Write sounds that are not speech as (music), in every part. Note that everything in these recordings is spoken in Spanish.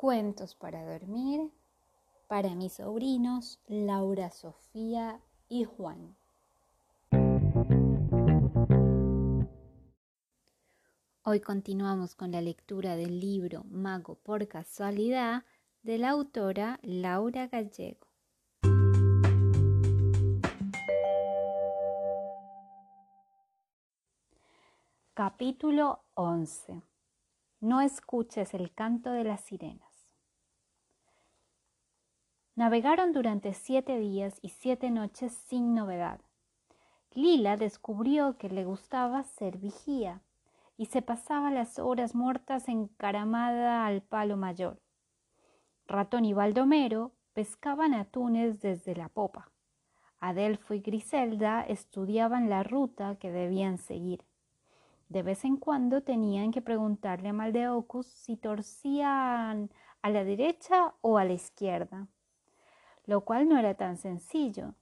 Cuentos para dormir para mis sobrinos Laura, Sofía y Juan. Hoy continuamos con la lectura del libro Mago por casualidad de la autora Laura Gallego. Capítulo 11. No escuches el canto de las sirenas. Navegaron durante siete días y siete noches sin novedad. Lila descubrió que le gustaba ser vigía y se pasaba las horas muertas encaramada al palo mayor. Ratón y Baldomero pescaban atunes desde la popa. Adelfo y Griselda estudiaban la ruta que debían seguir. De vez en cuando tenían que preguntarle a Maldeocus si torcían a la derecha o a la izquierda lo cual no era tan sencillo,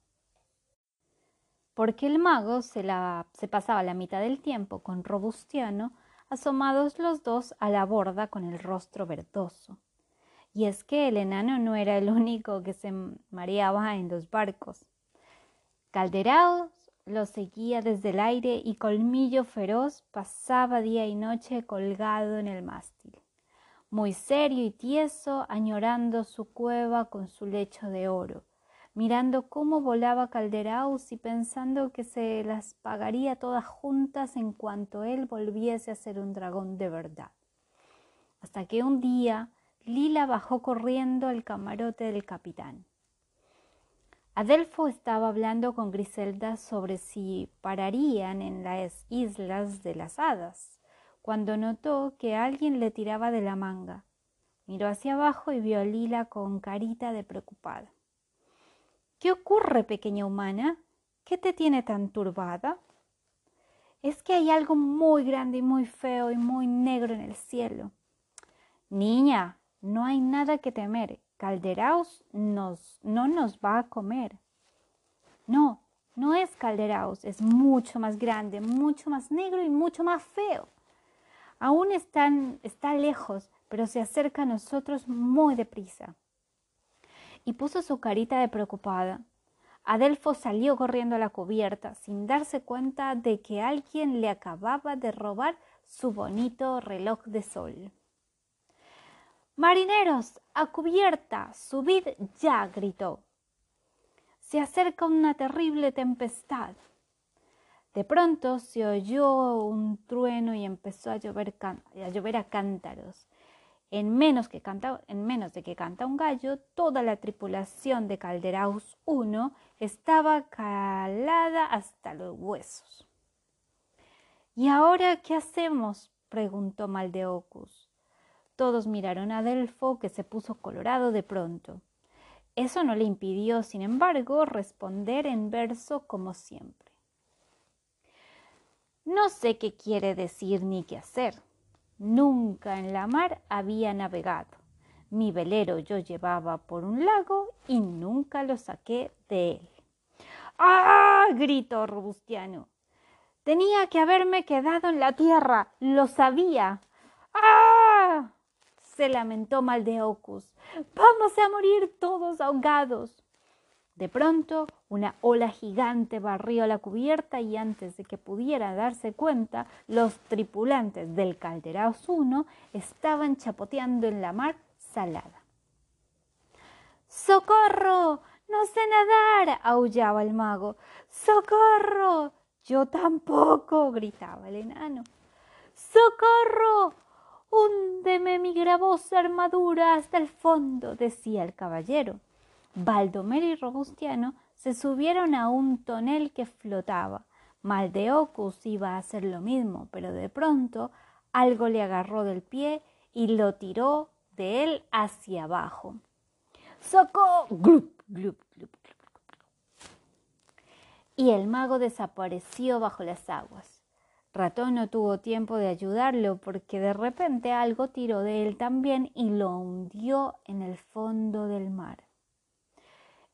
porque el mago se, se pasaba la mitad del tiempo con Robustiano, asomados los dos a la borda con el rostro verdoso. Y es que el enano no era el único que se mareaba en los barcos. Calderaos lo seguía desde el aire y Colmillo Feroz pasaba día y noche colgado en el mástil muy serio y tieso, añorando su cueva con su lecho de oro, mirando cómo volaba Calderaus y pensando que se las pagaría todas juntas en cuanto él volviese a ser un dragón de verdad. Hasta que un día Lila bajó corriendo al camarote del capitán. Adelfo estaba hablando con Griselda sobre si pararían en las islas de las hadas cuando notó que alguien le tiraba de la manga. Miró hacia abajo y vio a Lila con carita de preocupada. ¿Qué ocurre, pequeña humana? ¿Qué te tiene tan turbada? Es que hay algo muy grande y muy feo y muy negro en el cielo. Niña, no hay nada que temer. Calderaus nos, no nos va a comer. No, no es Calderaus, es mucho más grande, mucho más negro y mucho más feo. Aún están, está lejos, pero se acerca a nosotros muy deprisa. Y puso su carita de preocupada. Adelfo salió corriendo a la cubierta sin darse cuenta de que alguien le acababa de robar su bonito reloj de sol. Marineros, a cubierta, subid ya, gritó. Se acerca una terrible tempestad. De pronto se oyó un trueno y empezó a llover, a, cántaros. En menos, que canta, en menos de que canta un gallo, toda la tripulación de Calderaus I estaba calada hasta los huesos. ¿Y ahora qué hacemos? preguntó Maldeocus. Todos miraron a Delfo, que se puso colorado de pronto. Eso no le impidió, sin embargo, responder en verso como siempre. No sé qué quiere decir ni qué hacer. Nunca en la mar había navegado. Mi velero yo llevaba por un lago y nunca lo saqué de él. ¡Ah! gritó Robustiano. Tenía que haberme quedado en la tierra. Lo sabía. ¡Ah! se lamentó Maldeocus. Vamos a morir todos ahogados. De pronto, una ola gigante barrió la cubierta y antes de que pudiera darse cuenta, los tripulantes del Calderaos 1 estaban chapoteando en la mar salada. ¡Socorro! No sé nadar, aullaba el mago. ¡Socorro! Yo tampoco, gritaba el enano. ¡Socorro! Húndeme mi gravosa armadura hasta el fondo, decía el caballero. Baldomero y Robustiano se subieron a un tonel que flotaba. Maldeocus iba a hacer lo mismo, pero de pronto algo le agarró del pie y lo tiró de él hacia abajo. ¡Soco! ¡Glup, glup, glup, y el mago desapareció bajo las aguas. Ratón no tuvo tiempo de ayudarlo porque de repente algo tiró de él también y lo hundió en el fondo del mar.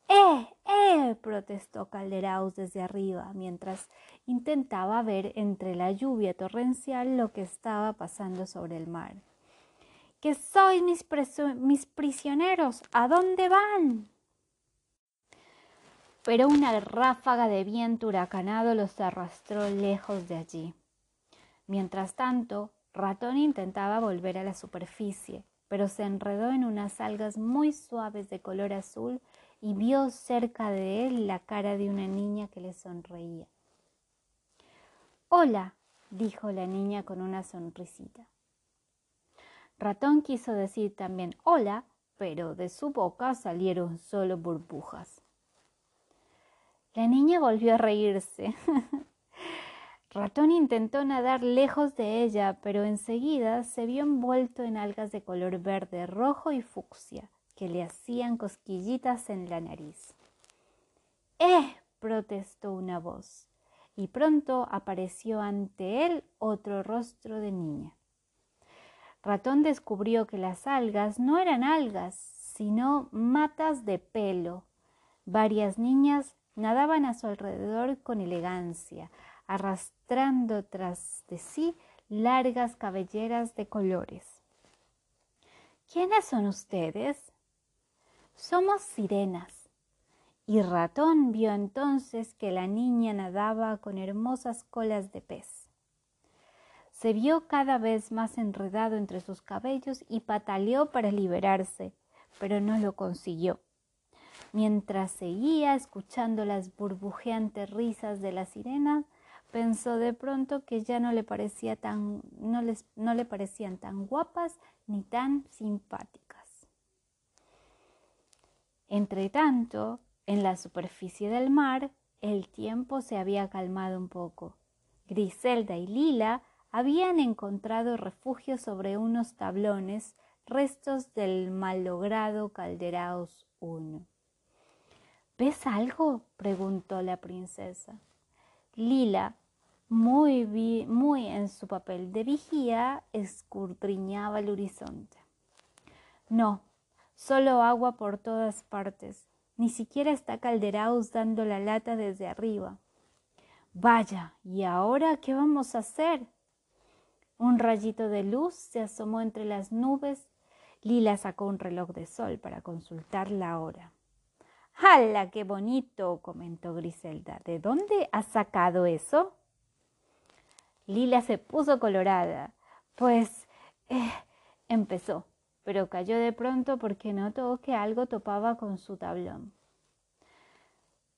¡Eh! ¡Eh! protestó Calderaus desde arriba, mientras intentaba ver entre la lluvia torrencial lo que estaba pasando sobre el mar. que sois mis, mis prisioneros. ¿A dónde van? Pero una ráfaga de viento huracanado los arrastró lejos de allí. Mientras tanto, Ratón intentaba volver a la superficie, pero se enredó en unas algas muy suaves de color azul y vio cerca de él la cara de una niña que le sonreía. Hola, dijo la niña con una sonrisita. Ratón quiso decir también hola, pero de su boca salieron solo burbujas. La niña volvió a reírse. (laughs) Ratón intentó nadar lejos de ella, pero enseguida se vio envuelto en algas de color verde, rojo y fucsia, que le hacían cosquillitas en la nariz. ¡Eh! protestó una voz, y pronto apareció ante él otro rostro de niña. Ratón descubrió que las algas no eran algas, sino matas de pelo. Varias niñas nadaban a su alrededor con elegancia, arrastrando tras de sí largas cabelleras de colores. ¿Quiénes son ustedes? Somos sirenas. Y Ratón vio entonces que la niña nadaba con hermosas colas de pez. Se vio cada vez más enredado entre sus cabellos y pataleó para liberarse, pero no lo consiguió. Mientras seguía escuchando las burbujeantes risas de la sirena, pensó de pronto que ya no le, parecía tan, no, no le parecían tan guapas ni tan simpáticas. Entretanto, en la superficie del mar, el tiempo se había calmado un poco. Griselda y Lila habían encontrado refugio sobre unos tablones, restos del malogrado Calderaos I. ¿Ves algo? preguntó la princesa. Lila, muy, muy en su papel de vigía, escudriñaba el horizonte. No, solo agua por todas partes. Ni siquiera está Calderaus dando la lata desde arriba. Vaya, ¿y ahora qué vamos a hacer? Un rayito de luz se asomó entre las nubes. Lila sacó un reloj de sol para consultar la hora. ¡Hala, qué bonito! comentó Griselda. ¿De dónde has sacado eso? Lila se puso colorada. Pues eh, empezó, pero cayó de pronto porque notó que algo topaba con su tablón.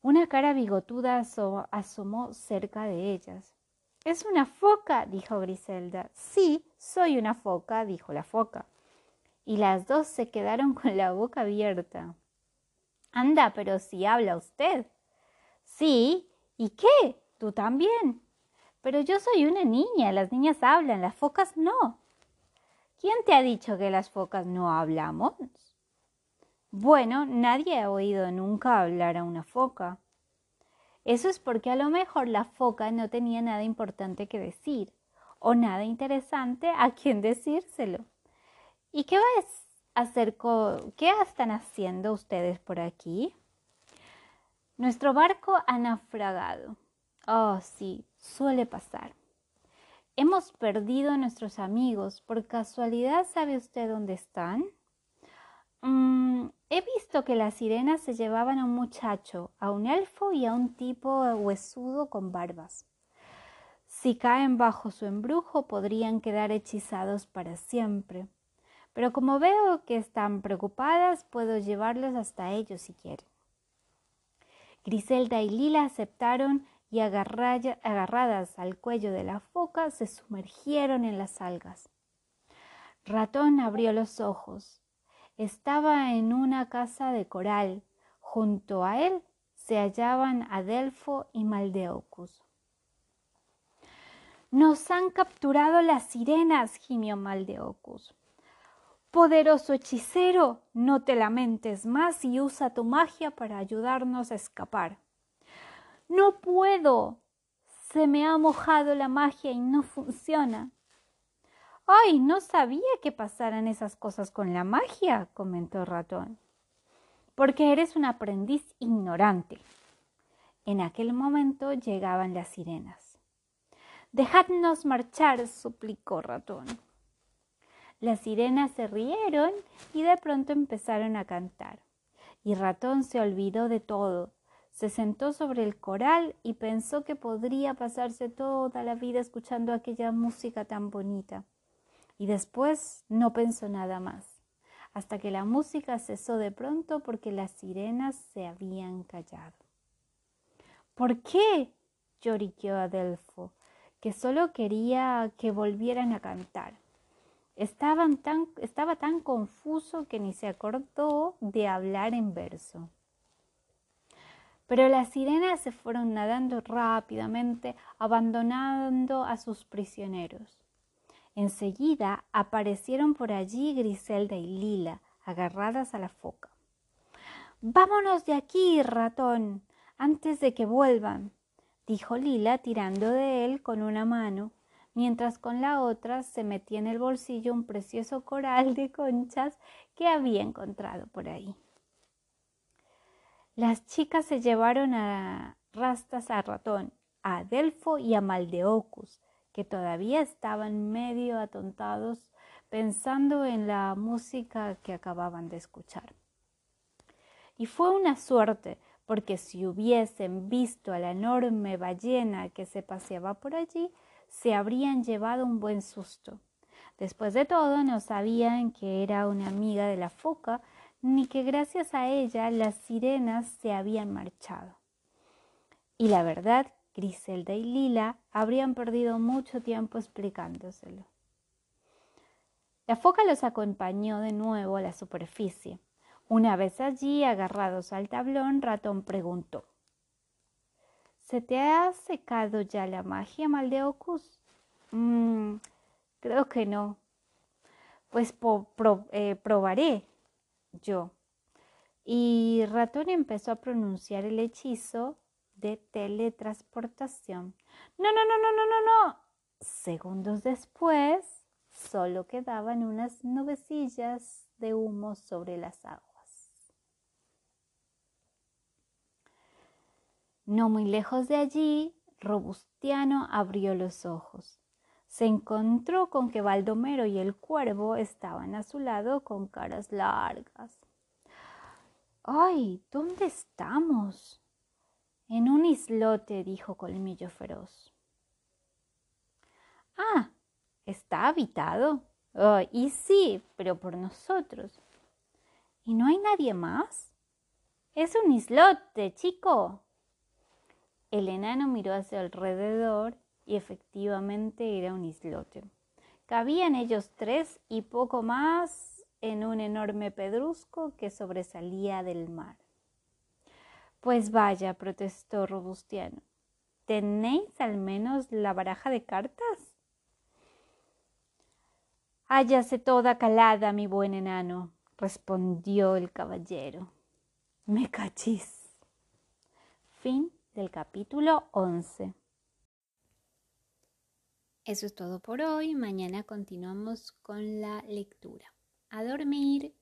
Una cara bigotuda asomó cerca de ellas. Es una foca, dijo Griselda. Sí, soy una foca, dijo la foca. Y las dos se quedaron con la boca abierta. Anda, pero si habla usted. Sí, ¿y qué? Tú también. Pero yo soy una niña, las niñas hablan, las focas no. ¿Quién te ha dicho que las focas no hablamos? Bueno, nadie ha oído nunca hablar a una foca. Eso es porque a lo mejor la foca no tenía nada importante que decir o nada interesante a quien decírselo. ¿Y qué vas a hacer? ¿Qué están haciendo ustedes por aquí? Nuestro barco ha naufragado. Oh, sí, suele pasar. Hemos perdido a nuestros amigos. ¿Por casualidad sabe usted dónde están? Mm, he visto que las sirenas se llevaban a un muchacho, a un elfo y a un tipo huesudo con barbas. Si caen bajo su embrujo podrían quedar hechizados para siempre. Pero como veo que están preocupadas, puedo llevarlos hasta ellos si quieren. Griselda y Lila aceptaron y agarradas al cuello de la foca se sumergieron en las algas. Ratón abrió los ojos. Estaba en una casa de coral. Junto a él se hallaban Adelfo y Maldeocus. Nos han capturado las sirenas, gimió Maldeocus. Poderoso hechicero, no te lamentes más y usa tu magia para ayudarnos a escapar. No puedo. Se me ha mojado la magia y no funciona. Ay, no sabía que pasaran esas cosas con la magia, comentó Ratón. Porque eres un aprendiz ignorante. En aquel momento llegaban las sirenas. Dejadnos marchar, suplicó Ratón. Las sirenas se rieron y de pronto empezaron a cantar. Y Ratón se olvidó de todo. Se sentó sobre el coral y pensó que podría pasarse toda la vida escuchando aquella música tan bonita. Y después no pensó nada más, hasta que la música cesó de pronto porque las sirenas se habían callado. ¿Por qué? lloriqueó Adelfo, que solo quería que volvieran a cantar. Estaba tan confuso que ni se acordó de hablar en verso. Pero las sirenas se fueron nadando rápidamente, abandonando a sus prisioneros. Enseguida aparecieron por allí Griselda y Lila, agarradas a la foca. Vámonos de aquí, ratón, antes de que vuelvan, dijo Lila tirando de él con una mano, mientras con la otra se metía en el bolsillo un precioso coral de conchas que había encontrado por ahí. Las chicas se llevaron a rastas a Ratón, a Adelfo y a Maldeocus, que todavía estaban medio atontados pensando en la música que acababan de escuchar. Y fue una suerte, porque si hubiesen visto a la enorme ballena que se paseaba por allí, se habrían llevado un buen susto. Después de todo, no sabían que era una amiga de la foca, ni que gracias a ella las sirenas se habían marchado. Y la verdad, Griselda y Lila habrían perdido mucho tiempo explicándoselo. La foca los acompañó de nuevo a la superficie. Una vez allí, agarrados al tablón, Ratón preguntó ¿Se te ha secado ya la magia, Maldeocus? Mm, creo que no. Pues eh, probaré yo. Y Ratón empezó a pronunciar el hechizo de teletransportación. No, no, no, no, no, no, no. Segundos después, solo quedaban unas nubecillas de humo sobre las aguas. No muy lejos de allí, Robustiano abrió los ojos. Se encontró con que Baldomero y el cuervo estaban a su lado con caras largas. ¡Ay! ¿Dónde estamos? En un islote, dijo Colmillo Feroz. Ah, ¿está habitado? y sí, pero por nosotros. ¿Y no hay nadie más? Es un islote, chico, el enano miró hacia alrededor y efectivamente era un islote. Cabían ellos tres y poco más en un enorme pedrusco que sobresalía del mar. Pues vaya, protestó Robustiano. ¿Tenéis al menos la baraja de cartas? Hállase toda calada, mi buen enano, respondió el caballero. Me cachís. Fin del capítulo 11. Eso es todo por hoy. Mañana continuamos con la lectura. A dormir.